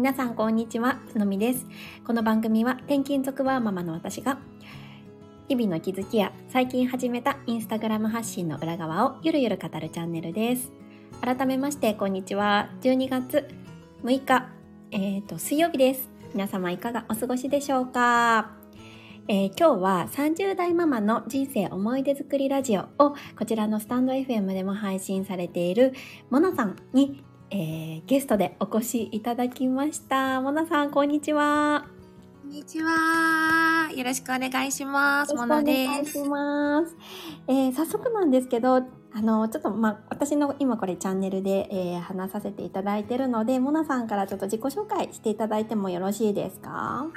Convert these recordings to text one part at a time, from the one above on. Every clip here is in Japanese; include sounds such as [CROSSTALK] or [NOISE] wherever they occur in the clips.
皆さんこんにちは、つのみです。この番組は転勤族ワーママの私が日々の気づきや最近始めたインスタグラム発信の裏側をゆるゆる語るチャンネルです。改めましてこんにちは。12月6日、えっ、と水曜日です。皆様いかがお過ごしでしょうか？えー今日は30代ママの人生思い出作りラジオをこちらのスタンド FM でも配信されているモナさんに、えーゲストでお越しいただきました。モナさん、こんにちは。こんにちは。よろしくお願いします。ものよろしくお願いです。します。えー早速なんですけど、あの、ちょっと、まあ、私の今これチャンネルで、えー話させていただいているので、モナさんからちょっと自己紹介していただいてもよろしいですか？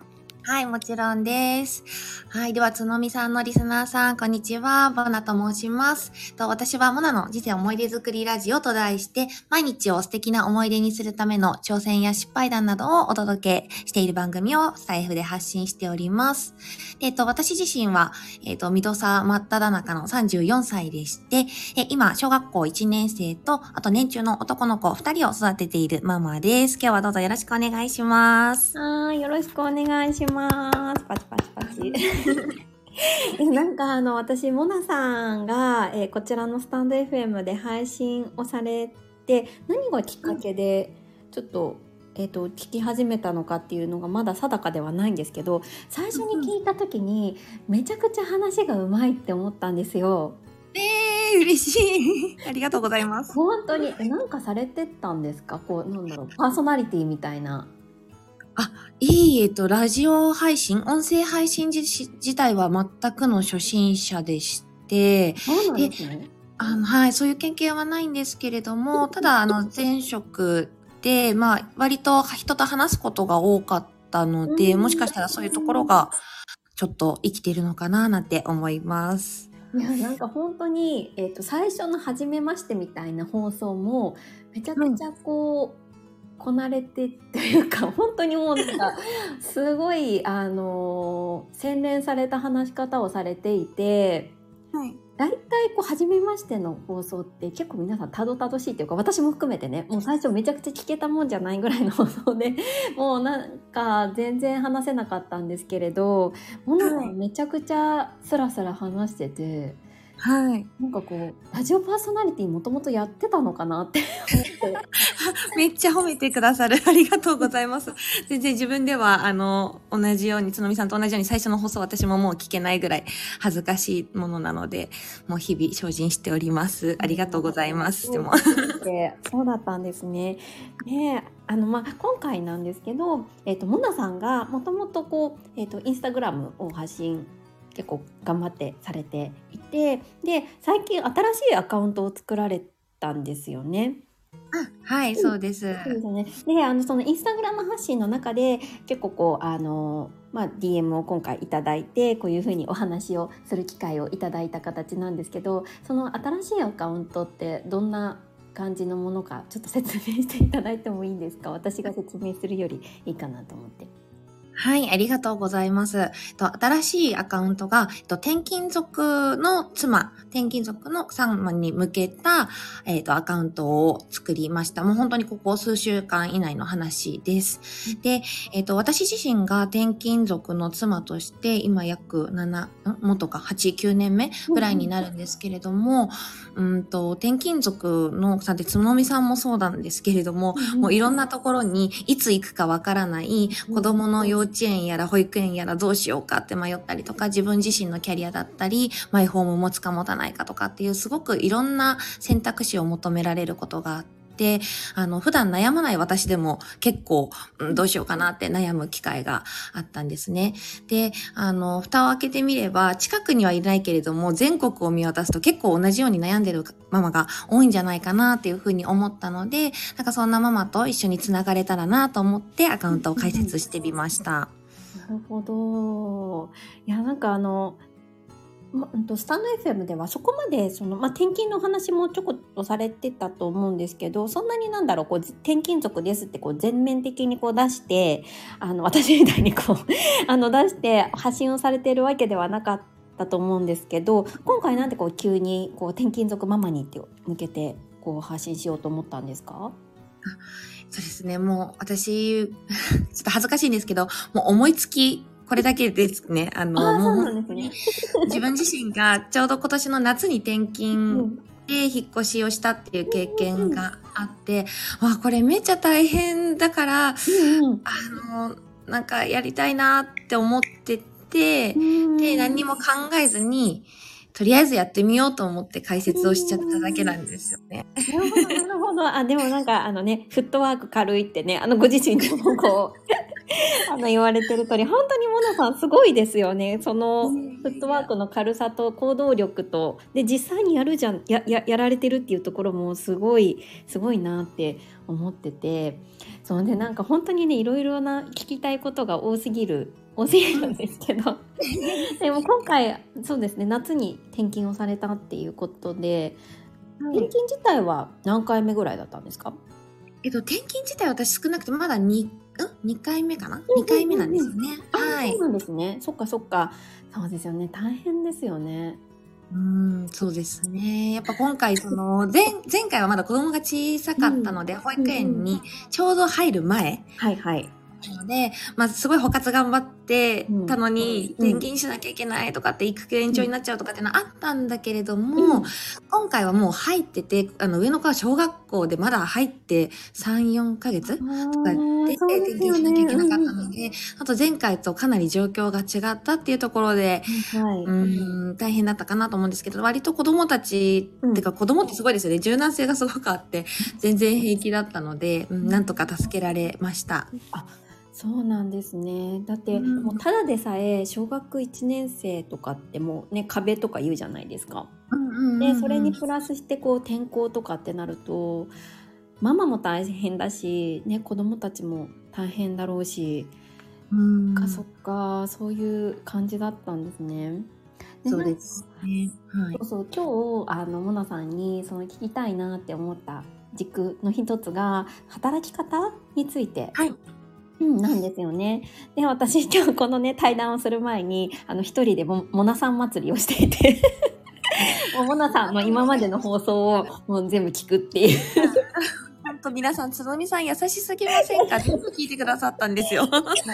はい、もちろんです。はい、では、つのみさんのリスナーさん、こんにちは。ボナと申します。と私はモナの人生思い出作りラジオと題して、毎日を素敵な思い出にするための挑戦や失敗談などをお届けしている番組をスタイフで発信しております。えっと、私自身は、えっと、ミドサ真っ只中の34歳でして、え今、小学校1年生と、あと年中の男の子2人を育てているママです。今日はどうぞよろしくお願いします。はい、よろしくお願いします。パチパチパチ。[LAUGHS] えなんかあの私モナさんが、えーこちらのスタンド FM で配信をされて何がきっかけでちょっと,、えー、と聞き始めたのかっていうのがまだ定かではないんですけど最初に聞いた時にめちゃくちゃ話がうまいって思ったんですよ。えー、嬉しい。[LAUGHS] ありがとうございます。本当にえなんかされてたんですか？こうなんだろうパーソナリティみたいな。いい、えっと、ラジオ配信、音声配信自自体は全くの初心者でして、そうなんですね。あの、はい、そういう経験はないんですけれども、ただ、あの、前職で、まあ、割と人と話すことが多かったので、うんもしかしたらそういうところが、ちょっと生きているのかな、なんて思います。いやなんか本当に、えー、と最初の「初めまして」みたいな放送もめちゃくちゃこう、こなれてというか本当にもうなんか [LAUGHS] すごいあのー洗練された話し方をされていてはい。大体こう「初めまして」の放送って結構皆さんたどたどしいっていうか私も含めてねもう最初めちゃくちゃ聞けたもんじゃないぐらいの放送で [LAUGHS] もうなんか全然話せなかったんですけれどものはいめちゃくちゃスラスラ話してて。はい。なんかこうラジオパーソナリティもともとやってたのかなって思ってめっちゃ褒めてくださる。[LAUGHS] ありがとうございます。全然自分では、あの、同じように、つのみさんと同じように最初の放送私ももう聞けないぐらい恥ずかしいものなので、もう日々精進しております。ありがとうございます。でも。で [LAUGHS] そうだったんですね。ねあのまあ今回なんですけど、えっ、とモナさんがもともとこうえっ、とインスタグラムを発信結構頑張ってされていて、で最近新しいアカウントを作られたんですよね。はい、そうです。そうですね。で、あのそのインスタグラム発信の中で結構こうあのまあ DM を今回いただいてこういうふうにお話をする機会をいただいた形なんですけど、その新しいアカウントってどんな感じのものかちょっと説明していただいてもいいんですか？私が説明するよりいいかなと思って。はい、ありがとうございます。と新しいアカウントが、と転勤族の妻、転勤族の様に向けた、えっと、アカウントを作りました。もう本当にここ数週間以内の話です。で、えっと、私自身が転勤族の妻として、今約7、ん？もっとか8、9年目ぐらいになるんですけれども、うんと、転勤族のさんってつのみさんもそうなんですけれども、もういろんなところにいつ行くかわからない子供の幼稚園やら保育園やらどうしようかって迷ったりとか自分自身のキャリアだったりマイホーム持つか持たないかとかっていうすごくいろんな選択肢を求められることがあってあの普段悩まない私でも結構、うんどうしようかなって悩む機会があったんですね。で、あの、蓋を開けてみれば近くにはいないけれども全国を見渡すと結構同じように悩んでるママが多いんじゃないかなっていうふうに思ったので、なんかそんなママと一緒につながれたらなと思ってアカウントを開設してみました。なるほど。いやなんかあのまとスタンド FM ではそこまでその、まあ、転勤の話もちょこっとされてたと思うんですけどそんなになんだろうこう転勤族ですってこう全面的にこう出してあの私みたいにこう [LAUGHS] あの出して発信をされているわけではなかったと思うんですけど今回なんでこう急にこう転勤族ママにって向けてこう発信しようと思ったんですか？そうですね。もう私、[LAUGHS] ちょっと恥ずかしいんですけど、もう思いつき、これだけですね。あの、もう。自分自身がちょうど今年の夏に転う勤んで引っ越しをしたっていう経験があって、わあ、これめっちゃ大変だから、うんあの、なんかやりたいなって思ってて、うんで、何にも考えずに、とりあえずやってみようと思って解説をしちゃっただけなんですよね。なるほど、なるほど。あ、でもなんか、あのね、フットワーク軽いってね、あの、ご自身でもこう、[LAUGHS] あの、言われてる通り、本当にモナさんすごいですよね。その、フットワークの軽さと行動力と、で、実際にやるじゃん、や、や、やられてるっていうところもすごい、すごいなって思ってて、そうで、なんか本当にね、いろいろな聞きたいことが多すぎる、多すぎるんですけど、[LAUGHS] でも今回、そうですね、夏に転勤をされたっていうことで、転勤自体は何回目ぐらいだったんですか？えっと、転勤自体私少なくてまだ2、ん ?2 回目かな ?2 回目なんですよね。はいそう。なんですね。そっかそっか。そうですよね。大変ですよね。うーん、そうですね。やっぱ今回、その、[LAUGHS] 前、前回はまだ子供が小さかったので、保育園にちょうど入る前はいはい。なので、まあ、すごい補活頑張ってたのに、うん。転勤しなきゃいけないとかって、育休延長になっちゃうとかっていうのはあったんだけれども、うん。今回はもう入ってて、あの、上の子は小学校でまだ入って3、4ヶ月とかで、転勤しなきゃいけなかったので、あと前回とかなり状況が違ったっていうところで、はい。うーん、大変だったかなと思うんですけど、割と子供たち、うん。てか子供ってすごいですよね。柔軟性がすごくあって、全然平気だったので、うん、なんとか助けられました。そうなんですね。だって、うんもうただでさえ小学1年生とかってもうね壁とか言うじゃないですか。でそれにプラスしてこう転校とかってなるとママも大変だし、ね、子供たちも大変だろうし、うん、かそっかそういう感じだったんですね。そうですね。はいそう。そう今日あのモナさんにその聞きたいなって思った軸の一つが働き方について、はいうん、なんですよね。で私 [LAUGHS] 今日このね対談をする前にあの一人でもモナさん祭りをしていて [LAUGHS] もうモナさんの今までの放送をもう全部聞くっていう本当皆さん、つのみさん優しすぎませんか？[LAUGHS] 全部聞いてくださったんですよ。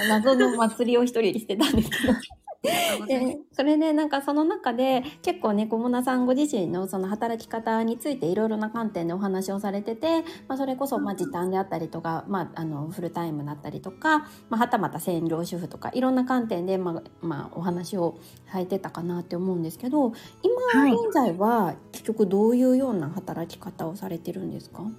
謎の祭りを一人でしてたんですけど。[LAUGHS] でそれでなんかその中で結構ね小村さんご自身のその働き方についていろいろな観点でお話をされてて、まあ、それこそまあ時短であったりとか、まあ、あのフルタイムだったりとか、まあ、はたまた専業主婦とかいろんな観点で、まあまあ、お話をされてたかなって思うんですけど今はい。現在は結局どういうような働き方をされてるんですか、はい、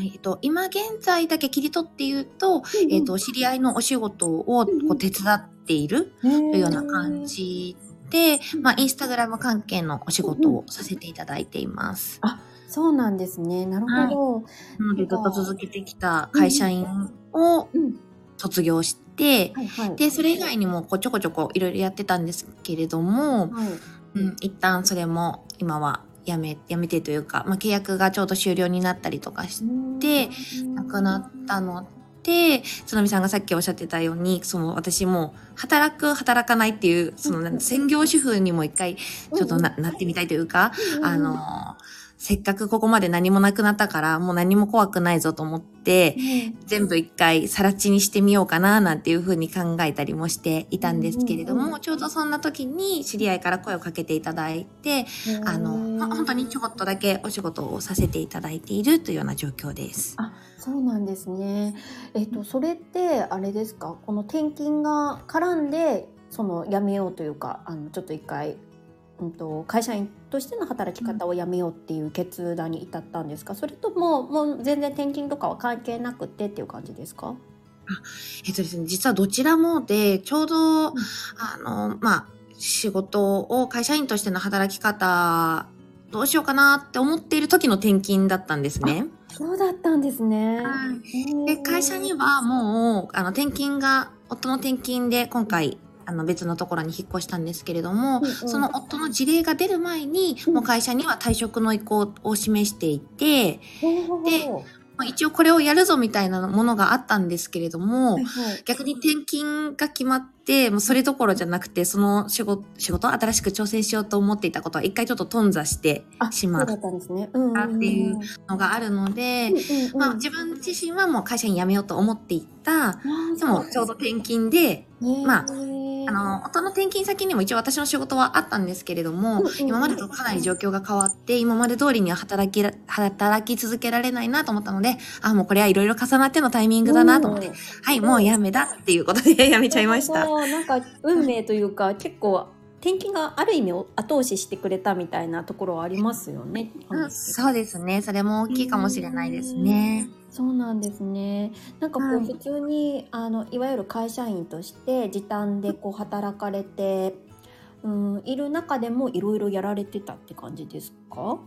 えっと、今現在だけ切り取って言うと、えっと、知り合いのお仕事をこう手伝っているとというような感じで、まあ、インスタグラム関係のお仕事をさせていただいています。そうなんですね。なるほど、なので、ずっと続けてきた会社員をうん。卒業して、はいはい。で、それ以外にもこうちょこちょこいろいろやってたんですけれども、はい。うん、一旦それも今はやめ、やめてというか、まあ、契約がちょうど終了になったりとかして、なくなったので、つのみさんがさっきおっしゃってたように、その私も働く、働かないっていう、その専業主婦にも一回ちょっとな,、なってみたいというか、あの、せっかくここまで何もなくなったから、もう何も怖くないぞと思って、全部一回さら地にしてみようかななんていうふうに考えたりもしていたんですけれども、ちょうどそんな時に知り合いから声をかけていただいて、あの、ほ本当にちょこっとだけお仕事をさせていただいているというような状況です。あそうなんですね。えっ、とそれってあれですか？この転勤が絡んでその辞めようというかあのちょっと一回、うん、と会社員としての働き方をやめようっていう決断に至ったんですか？それとももう全然転勤とかは関係なくてっていう感じですか？えっとですね、実はどちらもで、ちょうど、あの、まあ、仕事を会社員としての働き方、どうしようかなって思っている時の転勤だったんですね。そうだったんですね。はい。で、会社にはもう、あの、転勤が、夫の転勤で今回、あの、別のところに引っ越したんですけれども、うんうん。その夫の事例が出る前に、うん。もう会社には退職の意向を示していて、ほうほうほうまあ一応これをやるぞみたいなものがあったんですけれども、はいはい。逆に転勤が決まって、もうそれどころじゃなくて、その仕事、仕事新しく挑戦しようと思っていたことは一回ちょっと頓挫してあ、しまった。んですね。うんうんうん。っていうのがあるので、うんうんまあ自分自身はもう会社に辞めようと思っていた、あーでもちょうど転勤で、まああの、夫の転勤先にも一応私の仕事はあったんですけれども、うんうんうん。今までとかなり状況が変わって、今まで通りには働きら、働き続けられないなと思ったので、あ、もうこれはいろいろ重なってのタイミングだなと思って、うん。はい、もう辞めだっていうことで辞めちゃいました。なんか運命というか結構転勤がある意味後押ししてくれたみたいなところはありますよね。うん、そうですね。それも大きいかもしれないですね。そうなんですね。なんかこうはい普通に、あのいわゆる会社員として時短でこう働かれて、うん、いる中でもいろいろやられてたって感じですか？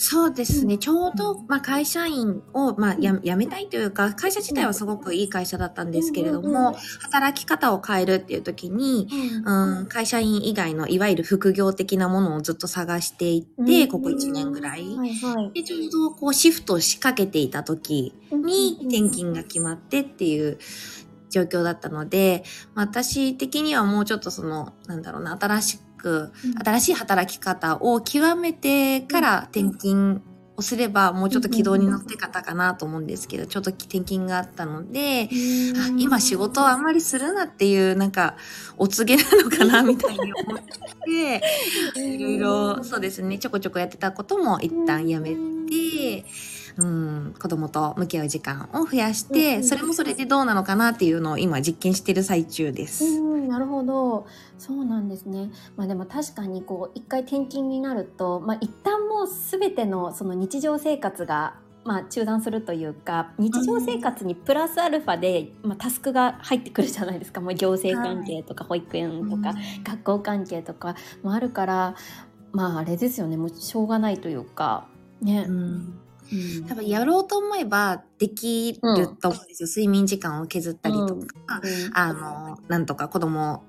そうですね。うん。ちょうど、まあ、会社員を、まあ、や辞めたいというか、会社自体はすごくいい会社だったんですけれども、働き方を変えるっていう時に、うん、会社員以外のいわゆる副業的なものをずっと探していって、うん。ここ1年ぐらい。で、ちょうどこうシフトを仕掛けていた時に転勤が決まってっていう状況だったので、まあ私的にはもうちょっとその、なんだろうな、新しく、新しい働き方を極めてから転勤をすれば、もうちょっと軌道に乗って方かなと思うんですけど、ちょっと転勤があったので、あ今仕事をあんまりするなっていう、なんか、お告げなのかな、みたいに思って、[LAUGHS] いろいろ、そうですね、ちょこちょこやってたことも一旦やめて、うん、子供と向き合う時間を増やしうんうて、んそれもそれでどうなのかなっていうのを今実験してる最中です。うん、なるほど。そうなんですね。まあでも確かにこう一回転勤になると、まあ一旦もうすべてのその日常生活がまあ中断するというか、日常生活にプラスアルファで、まあタスクが入ってくるじゃないですか。もう行政関係とか保育園とか、学校関係とかもあるから、まああれですよね。もうしょうがないというか、ねう。んうん。多分やろうと思えばできると思うんですよ。睡眠時間を削ったりとか、うん。あの、なんとか子供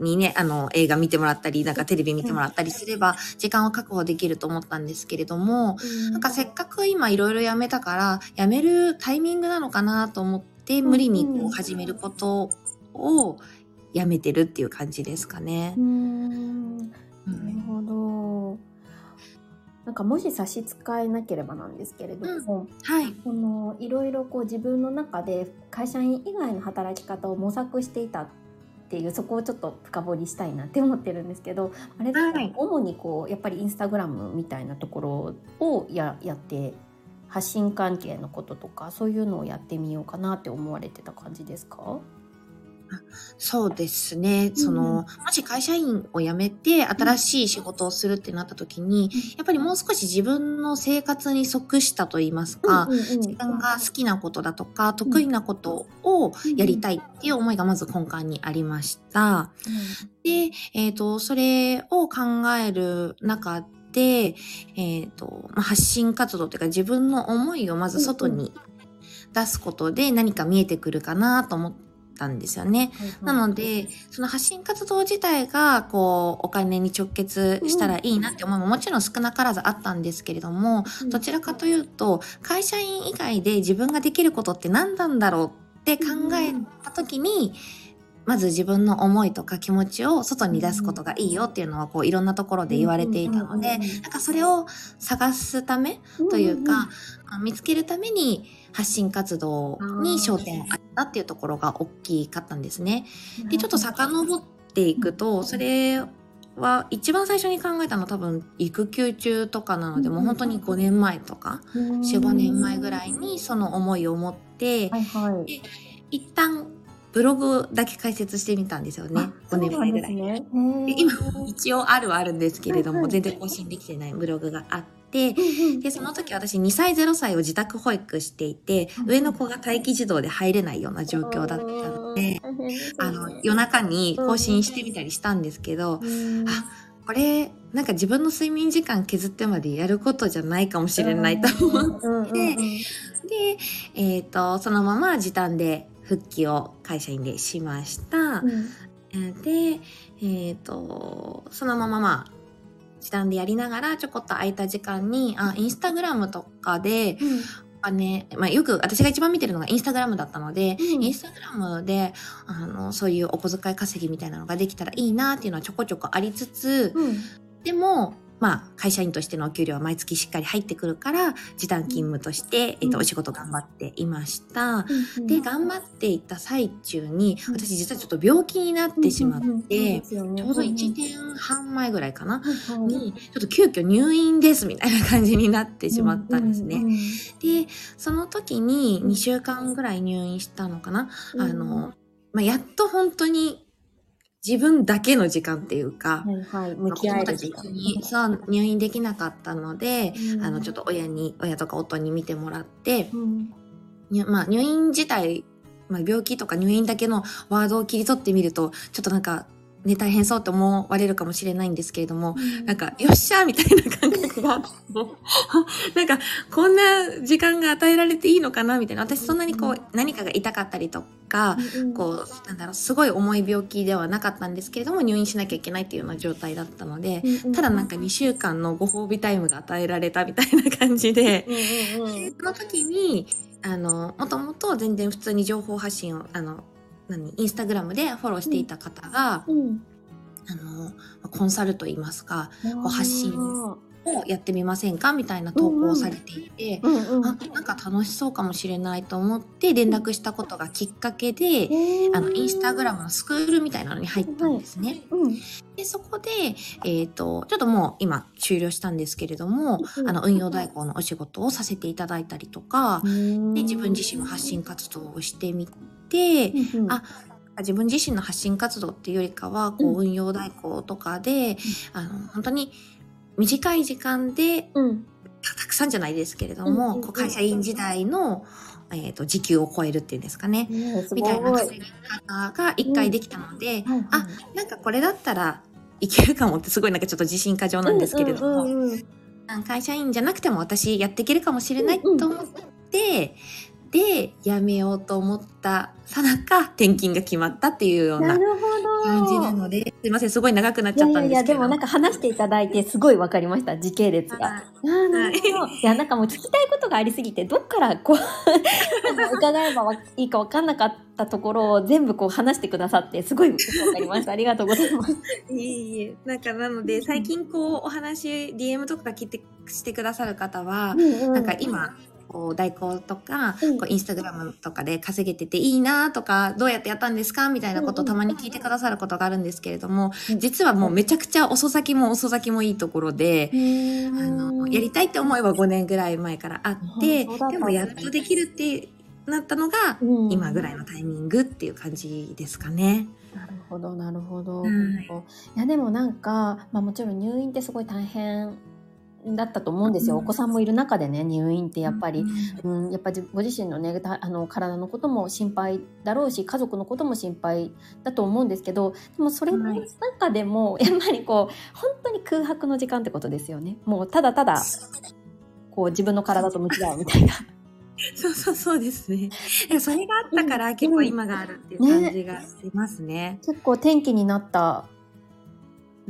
にね、あの、映画見てもらったり、なんかテレビ見てもらったりすれば、時間を確保できると思ったんですけれども、なんかせっかく今いろいろやめたから、やめるタイミングなのかなと思って、無理にこう始めることをやめてるっていう感じですかね。う。んなんかもし差し支えなければなんですけれども、はい。このいろいろこう自分の中で会社員以外の働き方を模索していたっていうそこをちょっと深掘りしたいなって思ってるんですけどあれですか、はい。主にこうやっぱりインスタグラムみたいなところをややって発信関係のこととかそういうのをやってみようかなって思われてた感じですか？そうですね。その、うんもし会社員を辞めて新しい仕事をするってなった時に、やっぱりもう少し自分の生活に即したと言いますか、うんうんうん。自分が好きなことだとか、得意なことをやりたいっていう思いがまず根幹にありました。で、えっ、と、それを考える中で、えっ、と、まあ発信活動というか自分の思いをまず外に出すことで何か見えてくるかなと思ったんですよね。なので、その発信活動自体が、こう、お金に直結したらいいなって思いももちろん少なからずあったんですけれども、どちらかというと、会社員以外で自分ができることって何なんだろうって考えた時に、まず自分の思いとか気持ちを外に出すことがいいよっていうのは、こう、いろんなところで言われていたので、なんかそれを探すためというか、見つけるために発信活動に焦点を当てたっていうところが大きかったんですね。で、ちょっと遡っていくと、それは一番最初に考えたのは多分育休中とかなので、もう本当に5年前とか、4、5年前ぐらいにその思いを持って、はいはい。一旦ブログだけ開設してみたでね。5年前ぐらい。い。で今一応あるはあるんですけれども、全然更新できてないブログがあって、で、その時私2歳0歳を自宅保育していて、上の子が待機児童で入れないような状況だったので、あの、夜中に更新してみたりしたんですけど、あ、これ、なんか自分の睡眠時間削ってまでやることじゃないかもしれないと思って、で、えっ、と、そのまま時短で復帰を会社員でしました。で、えっ、と、そのまままあ、時短でやりながらちょこっと空いた時間に、あ、インスタグラムとかで、ぱね、まあよく私が一番見てるのがインスタグラムだったので、うん。インスタグラムで、あの、そういうお小遣い稼ぎみたいなのができたらいいなっていうのはちょこちょこありつつ、うん。でも、まあ、会社員としてのお給料は毎月しっかり入ってくるから、時短勤務として、えっと、うんお仕事頑張っていました。うんで、頑張っていた最中に、うん。私実はちょっと病気になってしまって、ちょうど1年半前ぐらいかな、に、ちょっと急遽入院ですみたいな感じになってしまったんですね。で、その時に2週間ぐらい入院したのかな、うん。あの、まあ、やっと本当に自分だけの時間っていうか、はいはい、向き合える時間。そう入院できなかったので、うん。あの、ちょっと親に、親とか夫に見てもらって、うん。にまあ、入院自体、まあ、病気とか入院だけのワードを切り取ってみると、ちょっとなんか、ね、大変そうって思われるかもしれないんですけれども、なんか、よっしゃみたいな感覚があって、[LAUGHS] なんか、こんな時間が与えられていいのかなみたいな。私そんなにこう、何かが痛かったりとか、こう、なんだろう、すごい重い病気ではなかったんですけれども、入院しなきゃいけないっていうような状態だったので、ただなんか2週間のご褒美タイムが与えられたみたいな感じで、[LAUGHS] その時に、あの、もともと全然普通に情報発信を、あの、何、インスタグラムでフォローしていた方が、うん。あの、コンサルといいますか、うん発信をやってみませんかみたいな投稿をされていて、うんうん。あ、なんか楽しそうかもしれないと思って連絡したことがきっかけで、あの、インスタグラムのスクールみたいなのに入ったんですね。うん。で、そこで、えっ、と、ちょっともう今終了したんですけれども、うんあの、運用代行のお仕事をさせていただいたりとか、で、自分自身も発信活動をしてみて、うんうん。あ自分自身の発信活動っていうよりかは、こうん。う、運用代行とかで、あの、本当に短い時間で、うん。たたくさんじゃないですけれどうんうんも、うん。こう会社員時代の、えっ、と、時給を超えるっていうんですかね。みたいな稼ぎ方が一回できたので、はいはい。あ、なんかこれだったらいけるかもってすごいなんかちょっと自信過剰なんですけれども、うんうんうん会社員じゃなくても私やっていけるかもしれないと思って、で、辞めようと思ったさなか転勤が決まったっていうような。感じなので、すいません、すごい長くなっちゃいやいやいや、ったんですけど。でもなんか話していただいてすごいわかりました、時系列が。はいあーなるほど。いや、なんかもう聞きたいことがありすぎて、どっからこう、[LAUGHS] 伺えばわいいかわかんなかったところを全部こう話してくださって、すごいよくわかりました。ありがとうございます。いえいえ。なんかなので、最近こう、お話、DM とか聞いてしてくださる方は、なんか今、こう、代行とか、うん。こう、インスタグラムとかで稼げてていいなとか、どうやってやったんですかみたいなことをたまに聞いてくださることがあるんですけれども、うん。実はもうめちゃくちゃ遅咲きも遅咲きもいいところで、うん、あの、やりたいって思いは5年ぐらい前からあってでもやっとできるってなったのが、うん。今ぐらいのタイミングっていう感じですかね。なるほど、なるほど。はい。いや、でもなんか、まあもちろん入院ってすごい大変だったと思うんですよ。うんお子さんもいる中でね、入院ってやっぱり、うんうん、やっぱりご自身のね、たあの体のことも心配だろうし、家族のことも心配だと思うんですけど、でもそれのはい中でも、やっぱりこう、本当に空白の時間ってことですよね。もうただただ、こう自分の体と向き合うみたいな。そうそうそうですね。それがあったから結構今があるっていう感じがしますね。結構転機になった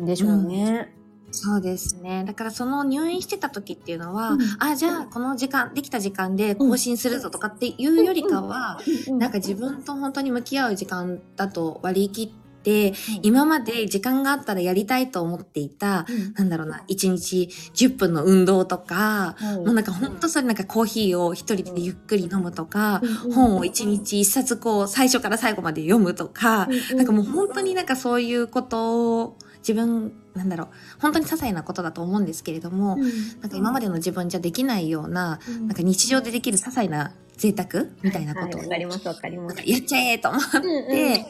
んでしょうね。そうですね。だからその入院してた時っていうのは、うん。あ、じゃあこの時間、できた時間で更新するぞとかっていうよりかは、うん。なんか自分と本当に向き合う時間だと割り切って、今まで時間があったらやりたいと思っていた、うん。なんだろうな、1日10分の運動とか、はい。もうなんか本当それなんかコーヒーを一人でゆっくり飲むとか、うん本を一日一冊こう最初から最後まで読むとか、うん。なんかもう本当になんかそういうことを自分、なんだろう、本当に些細なことだと思うんですけれども、うんなんか今までの自分じゃできないような、うんなんか日常でできる些細な贅沢みたいなことを、はい。やっちゃえと思って、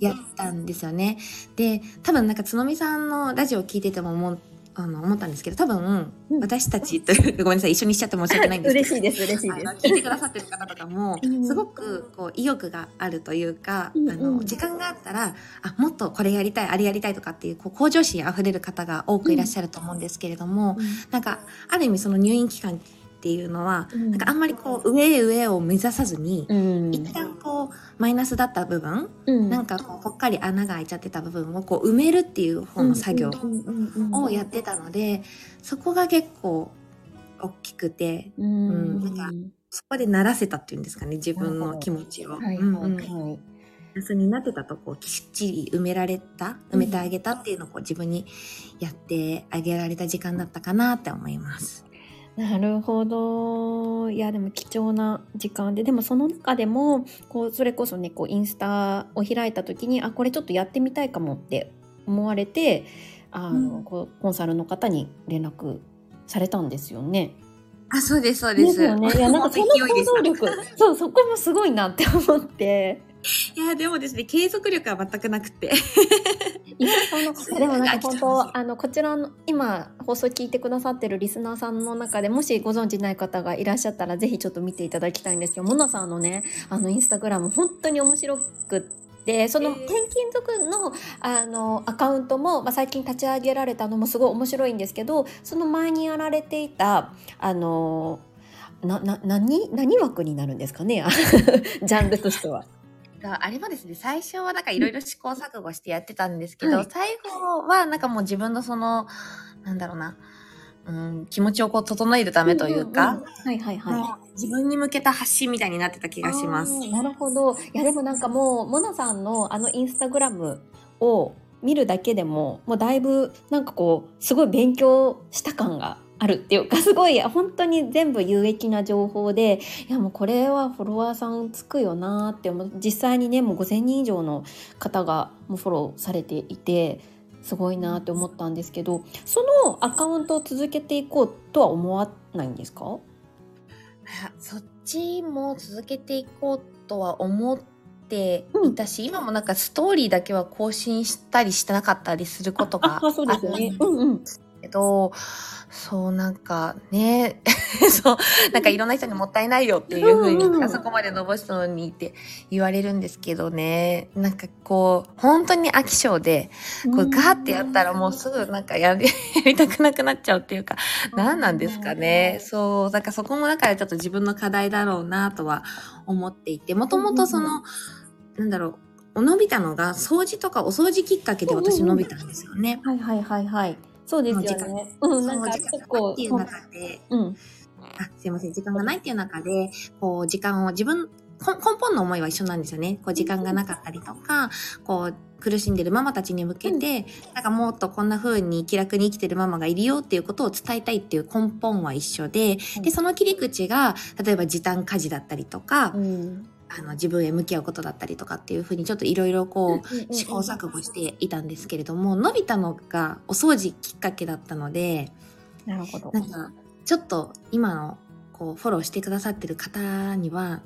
やったんですよね。で、多分なんかつのみさんのラジオを聞いてても思うあの思ったんですけど、多分、うん私たちというか [LAUGHS] ごめんなさい、一緒にしちゃって申し訳ないんですけど。嬉しいです嬉しいです。聞いてくださってる方とかもうんすごくこう意欲があるというか、うんあの時間があったらあもっとこれやりたいあれやりたいとかっていうこう向上心あふれる方が多くいらっしゃると思うんですけれども、なんかある意味その入院期間っていうのは、うん。なんかあんまりこう上へ上へを目指さずに、うん。一旦こうマイナスだった部分、うん。なんかこうぽっかり穴が開いちゃってた部分をこう埋めるっていう方の作業をやってたので、そこが結構大きくて、うん。うん。なんかそこで慣らせたっていうんですかね、自分の気持ちを。はい。はい。になってたとこをきっちり埋められた、埋めてあげたっていうのをこう自分にやってあげられた時間だったかなって思います。なるほど。いや、でも貴重な時間で、でもその中でも、こう、それこそね、こう、インスタを開いた時に、あ、これちょっとやってみたいかもって思われて、あの、うんこうコンサルの方に連絡されたんですよね。あ、そうです、そうです。よね。いや、なんかその行動力、[LAUGHS] そう、そこもすごいなって思って。いや、でもですね、継続力は全くなくて。いや、その、[LAUGHS] でもなんか本当、あの、こちらの、今、放送聞いてくださってるリスナーさんの中でもしご存知ない方がいらっしゃったら、ぜひちょっと見ていただきたいんですけど、モナさんのね、あの、インスタグラム、本当に面白くって、その、えー転勤族の、あの、アカウントも、まあ、最近立ち上げられたのもすごい面白いんですけど、その前にやられていた、あの、な、な、何、何枠になるんですかね [LAUGHS] ジャンルとしては。あれもですね、最初はなんかいろいろ試行錯誤してやってたんですけど、はい最後はなんかもう自分のその、なんだろうな、うん、気持ちをこう整えるためというか、んんんはいはいはい。自分に向けた発信みたいになってた気がしますなるほど。いやでもなんかもうモナさんのあのインスタグラムを見るだけでももうだいぶなんかこうすごい勉強した感があるっていうかすごい本当に全部有益な情報でいやもうこれはフォロワーさんつくよなーって思う実際にねもう5,000人以上の方がもうフォローされていてすごいなーって思ったんですけどそのアカウントを続けていこうとは思わないんですか？あそっちも続けていこうとは思っていたし、今もなんかストーリーだけは更新したりしてなかったりすることがあそうですよね。うんうん。けど、そうなんかね、[LAUGHS] そう、なんかいろんな人にもったいないよっていうふうに、うんうんあそこまで伸ばしたのにって言われるんですけどね、なんかこう、本当に飽き性で、こうガーってやったらもうすぐなんかやりやりたくなくなっちゃうっていうか、何なんですかね。そう、だからそこもだからちょっと自分の課題だろうなとは思っていて、もともとその、なんだろう、伸びたのが掃除とかお掃除きっかけで私伸びたんですよね。はいはいはいはい。そうですよね。うん、なんか結構っていう中で、うん。あ、すいません、時間がないっていう中で、こう、時間を自分、こ根本の思いは一緒なんですよね。こう、時間がなかったりとか、こう、苦しんでるママたちに向けて、なんかもっとこんな風に気楽に生きてるママがいるよっていうことを伝えたいっていう根本は一緒で、で、その切り口が、例えば時短家事だったりとか、うん。あの、自分へ向き合うことだったりとかっていう風にちょっといろいろこう、試行錯誤していたんですけれども、伸びたのがお掃除きっかけだったので、なるほど。なんか、ちょっと今の、こう、フォローしてくださってる方には、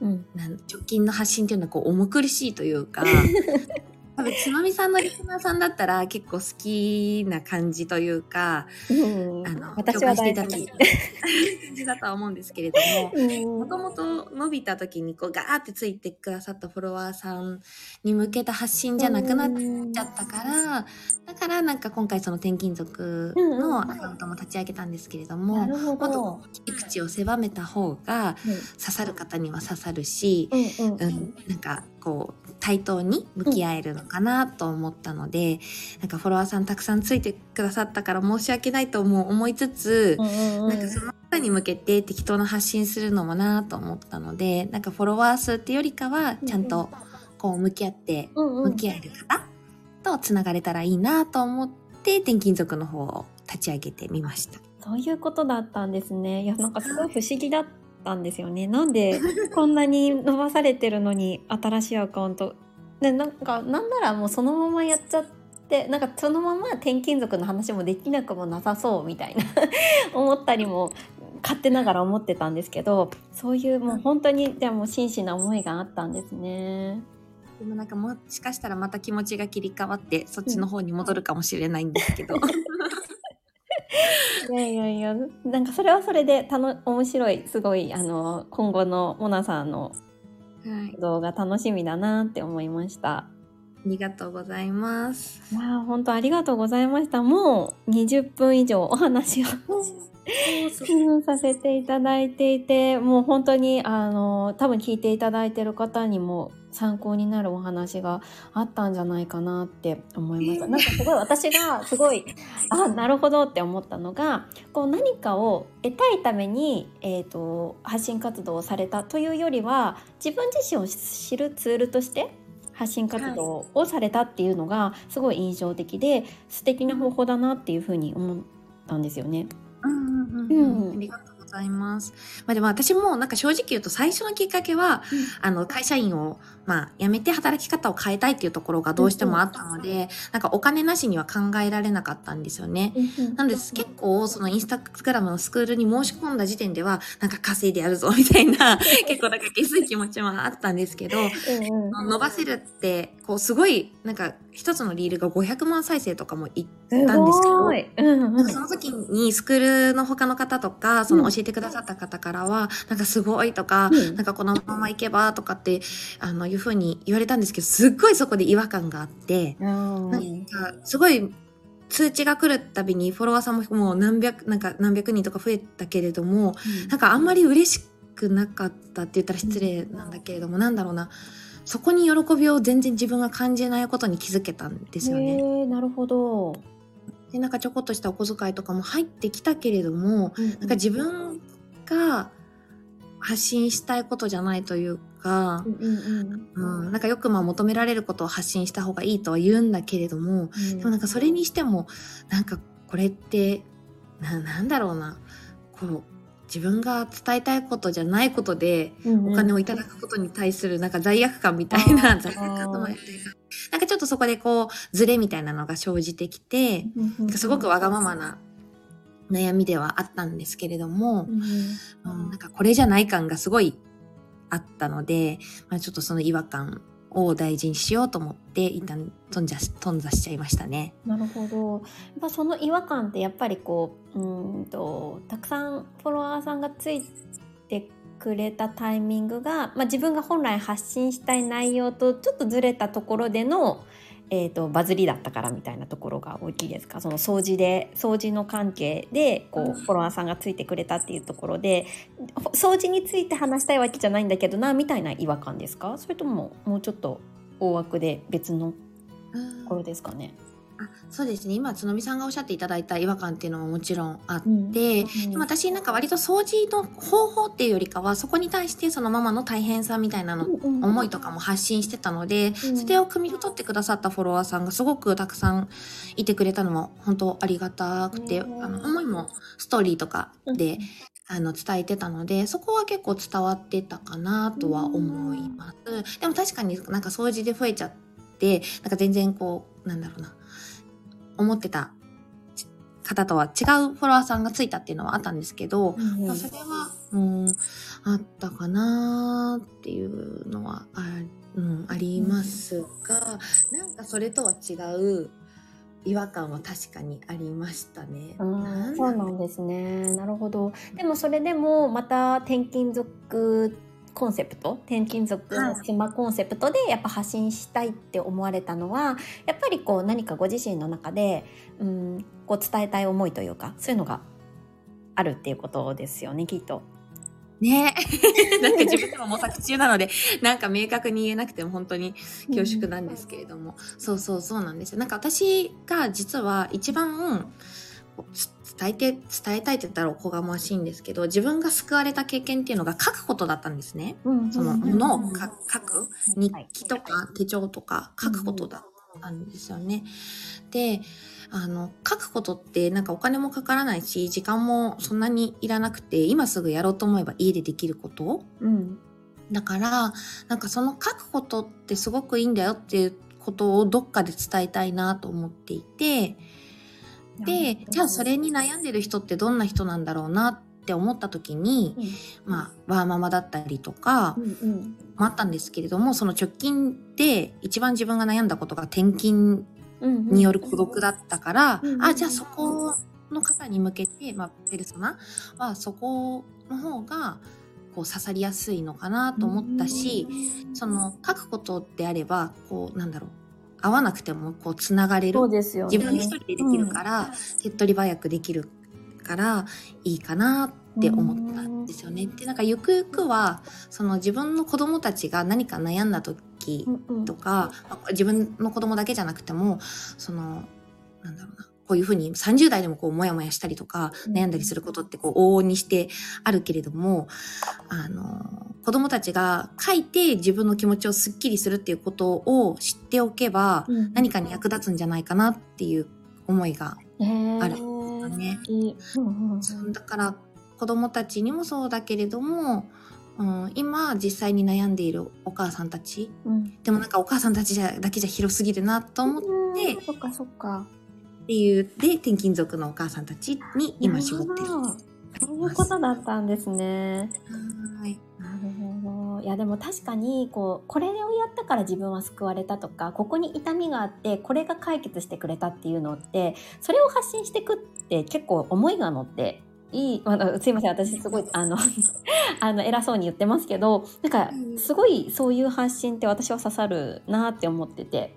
うん直近の発信っていうのはこう、重苦しいというか、[LAUGHS] 多分、つまみさんのリスナーさんだったら結構好きな感じというか、うん。あの、私はしていただい。た感じだとは思うんですけれども、うん。もともと伸びた時にこうガーってついてくださったフォロワーさんに向けた発信じゃなくなっちゃったから、だからなんか今回その転勤族のアカウントも立ち上げたんですけれども、なるほもっとど。切り口を狭めた方が刺さる方には刺さるし、うんうん。うん、なんかこう対等に向き合えるのかなと思ったので、なんかフォロワーさんたくさんついてくださったから申し訳ないとも思いつつ、うんなんかその方に向けて適当な発信するのもなと思ったので、なんかフォロワー数っていうよりかは、ちゃんとこう向き合って、うんうん向き合える方とつながれたらいいなと思って、転勤族の方を立ち上げてみました。そういうことだったんですね。いや、なんかすごい不思議だったんですよね。なんでこんなに伸ばされてるのに新しいアカウント。ね、なんか、なんならもうそのままやっちゃって、なんかそのまま転勤族の話もできなくもなさそうみたいな [LAUGHS] 思ったりも勝手ながら思ってたんですけど、そういうもう本当に、じゃあもう真摯な思いがあったんですね。でもなんかもしかしたらまた気持ちが切り替わって、そっちの方に戻るかもしれないんですけど。[LAUGHS] いやいやいや、なんかそれはそれでたの面白い、すごい、あの、今後のモナさんのはい。動画楽しみだなって思いました。りがとうございます。いやー本当ありがとうございました。もう20分以上お話をうん [LAUGHS] させていただいていて、もう本当にあの多分聞いていただいてる方にも参考になるお話があったんじゃないかなって思いました。なんかすごい私がすごい [LAUGHS] あなるほどって思ったのがこう何かを得たいために、えー、と発信活動をされたというよりは自分自身を知るツールとして発信活動をされたっていうのがすごい印象的で素敵な方法だなっていうふうに思ったんですよね。うんうんううん。ん、ありがとうございます。まあでも私もなんか正直言うと最初のきっかけは、あの会社員をまあ辞めて働き方を変えたいっていうところがどうしてもあったので、なんかお金なしには考えられなかったんですよね。なんです。結構そのインスタグラムのスクールに申し込んだ時点ではなんか稼いでやるぞみたいな結構なんか下水気持ちもあったんですけど、うんうん伸ばせるってこうすごいなんか一つのリールが500万再生とかもいすたんですけど。うんうん。その時にスクールの他の方とか、その教えてくださった方からは、なんかすごいとか、うん。なんかこのまま行けばとかって、あの、いうふうに言われたんですけど、すっごいそこで違和感があって、うん。なんかすごい通知が来るたびにフォロワーさんももう何百、なんか何百人とか増えたけれども、なんかあんまり嬉しくなかったって言ったら失礼なんだけれども、なんだろうな、そこに喜びを全然自分が感じないことに気づけたんですよね。なるほど。で、なんかちょこっとしたお小遣いとかも入ってきたけれども、なんか自分が発信したいことじゃないというかう、んうんうんうん、なんかよくまあ求められることを発信した方がいいとは言うんだけれども、うん。でもなんかそれにしても、なんかこれって、な、なんだろうな、こう、自分が伝えたいことじゃないことでうんうん。お金をいただくことに対するなんか罪悪感みたいな、罪悪感とも言ってなんかちょっとそこでこう、ズレみたいなのが生じてきて、すごくわがままな悩みではあったんですけれども、うんうん、なんかこれじゃない感がすごいあったので、まあ、ちょっとその違和感を大事にしようと思って一旦頓挫し頓挫しちゃいましたね。なるほど。やっぱその違和感ってやっぱりこううーんとたくさんフォロワーさんがついてくれたタイミングが、まあ、自分が本来発信したい内容とちょっとずれたところでの、えー、とバズりだったからみたいなところが大きいですか？その掃除で掃除の関係でこうん。うフォロワーさんがついてくれたっていうところでほ掃除について話したいわけじゃないんだけどなみたいな違和感ですか？それとももうちょっと大枠で別のところですかね？あそうですね。今つのみさんがおっしゃっていただいた違和感っていうのももちろんあって、うんでも私なんか割と掃除の方法っていうよりかはそこに対してそのママの大変さみたいなの、思いとかも発信してたので、うん。それを汲み取ってくださったフォロワーさんがすごくたくさんいてくれたのも本当ありがたくて、うんあの思いもストーリーとかで、あの伝えてたのでそこは結構伝わってたかなとは思います。でも確かになんか掃除で増えちゃってなんか全然こうなんだろうな思ってた方とは違うフォロワーさんがついたっていうのはあったんですけど、うんそれは、うん、あったかなっていうのはあ,、うん、ありますが、なんかそれとは違う違和感は確かにありましたね。そうなんですね。なるほど。でもそれでもまた転勤族コンセプト転勤族の島コンセプトでやっぱ発信したいって思われたのはやっぱりこう何かご自身の中で、うん、こう伝えたい思いというかそういうのがあるっていうことですよねきっと。ね [LAUGHS] なんか自分でも模索中なので、なんか明確に言えなくても本当に恐縮なんですけれども、そうそうそうなんですよ。なんか私が実は一番伝えて、伝えたいって言ったらおこがましいんですけど、自分が救われた経験っていうのが書くことだったんですね。うんそのものをか書く？日はい。記とか手帳とか書くことだったんですよね。で、あの、書くことってなんかお金もかからないし、時間もそんなにいらなくて、今すぐやろうと思えば家でできること？うん。だから、なんかその書くことってすごくいいんだよっていうことをどっかで伝えたいなと思っていて、で、じゃあそれに悩んでる人ってどんな人なんだろうなって思った時に、まあ、ワーママだったりとかう、んうん。もあったんですけれども、その直近で一番自分が悩んだことが転勤うんうん。による孤独だったから、うんうん。あ、じゃあそこの方に向けて、まあ、ペルソナはそこの方が、こう刺さりやすいのかなと思ったし、その書くことであれば、こう、なんだろう、会わなくてもこうつながれる。そうですよね。自分一人でできるから、手っ取り早くできるからいいかなって思ったんですよね。でなんかゆくゆくはその自分の子供たちが何か悩んだ時うんうん。とか、まあ自分の子供だけじゃなくてもそのなんだろうなこういうふうに30代でもこうモヤモヤしたりとかうん。悩んだりすることってこう往々にしてあるけれどもあの子供たちが書いて自分の気持ちをスッキリするっていうことを知っておけばうん。何かに役立つんじゃないかなっていう思いがあるんだね。だから子供たちにもそうだけれども、うん、今実際に悩んでいるお母さんたちうん。でもなんかお母さんたちじゃだけじゃ広すぎるなと思ってうん。そっかそっか。っていうで転勤族のお母さんたちに今絞ってる。そういうことだったんですね。はいなるほど。いやでも確かにこうこれをやったから自分は救われたとかここに痛みがあってこれが解決してくれたっていうのってそれを発信していくって結構思いが乗っていい、まあ、すいません私すごい [LAUGHS] あの [LAUGHS] あの偉そうに言ってますけどなんかうんすごいそういう発信って私は刺さるなって思ってて。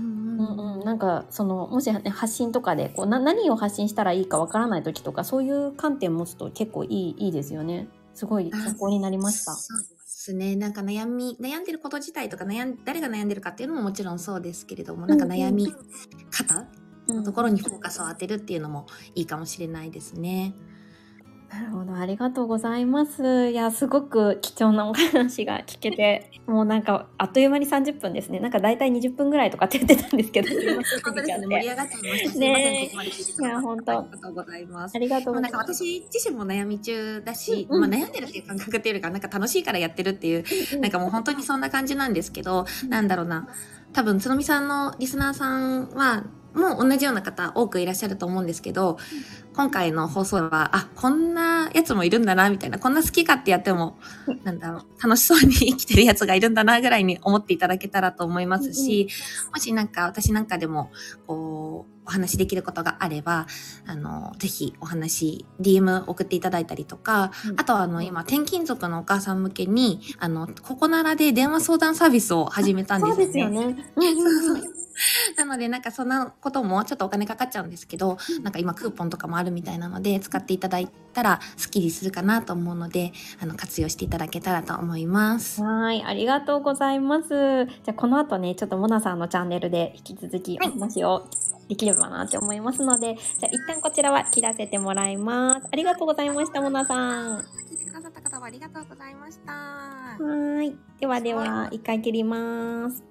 うんうんうん、なんかそのもし、ね、発信とかでこうな何を発信したらいいかわからない時とかそういう観点持つと結構いいいいですよね。すごい参考になりました。そうですね。なんか悩み、悩んでること自体とか悩ん、誰が悩んでるかっていうのももちろんそうですけれども、なんか悩み方のところにフォーカスを当てるっていうのもいいかもしれないですね。なるほど、ありがとうございます。いや、すごく貴重なお話が聞けて、[LAUGHS] もうなんか、あっという間に30分ですね。なんか大体20分ぐらいとかって言ってたんですけど、[LAUGHS] 本当ですね。盛り上がっちゃいました。すいません、ねいや本当ありがとうございますあ。りがとうございます。私自身も悩み中だし、うんうんまあ悩んでるっていう感覚っていうよりか、なんか楽しいからやってるっていう、なんかもう本当にそんな感じなんですけど、なんだろうな。多分、つのみさんのリスナーさんは、もう同じような方多くいらっしゃると思うんですけど、今回の放送は、あ、こんなやつもいるんだな、みたいな、こんな好き勝手やっても、なんだろう、楽しそうに生きてるやつがいるんだな、ぐらいに思っていただけたらと思いますし、もしなんか私なんかでも、こう、お話しできることがあれば、あの、ぜひお話、DM 送っていただいたりとか、うん。あとはあの、今、転勤族のお母さん向けに、あの、ここならで電話相談サービスを始めたんですよね。なので、なんかそんなこともちょっとお金かかっちゃうんですけど、なんか今クーポンとかもあるみたいなので、使っていただいたらスッキリするかなと思うので、あの、活用していただけたらと思います。はい、ありがとうございます。じゃあこの後ね、ちょっとモナさんのチャンネルで引き続きお話をできればなって思いますので、じゃあ一旦こちらは切らせてもらいます。ありがとうございました、モナさん。聞いてくださった方はありがとうございました。はい。ではでは、一回切ります。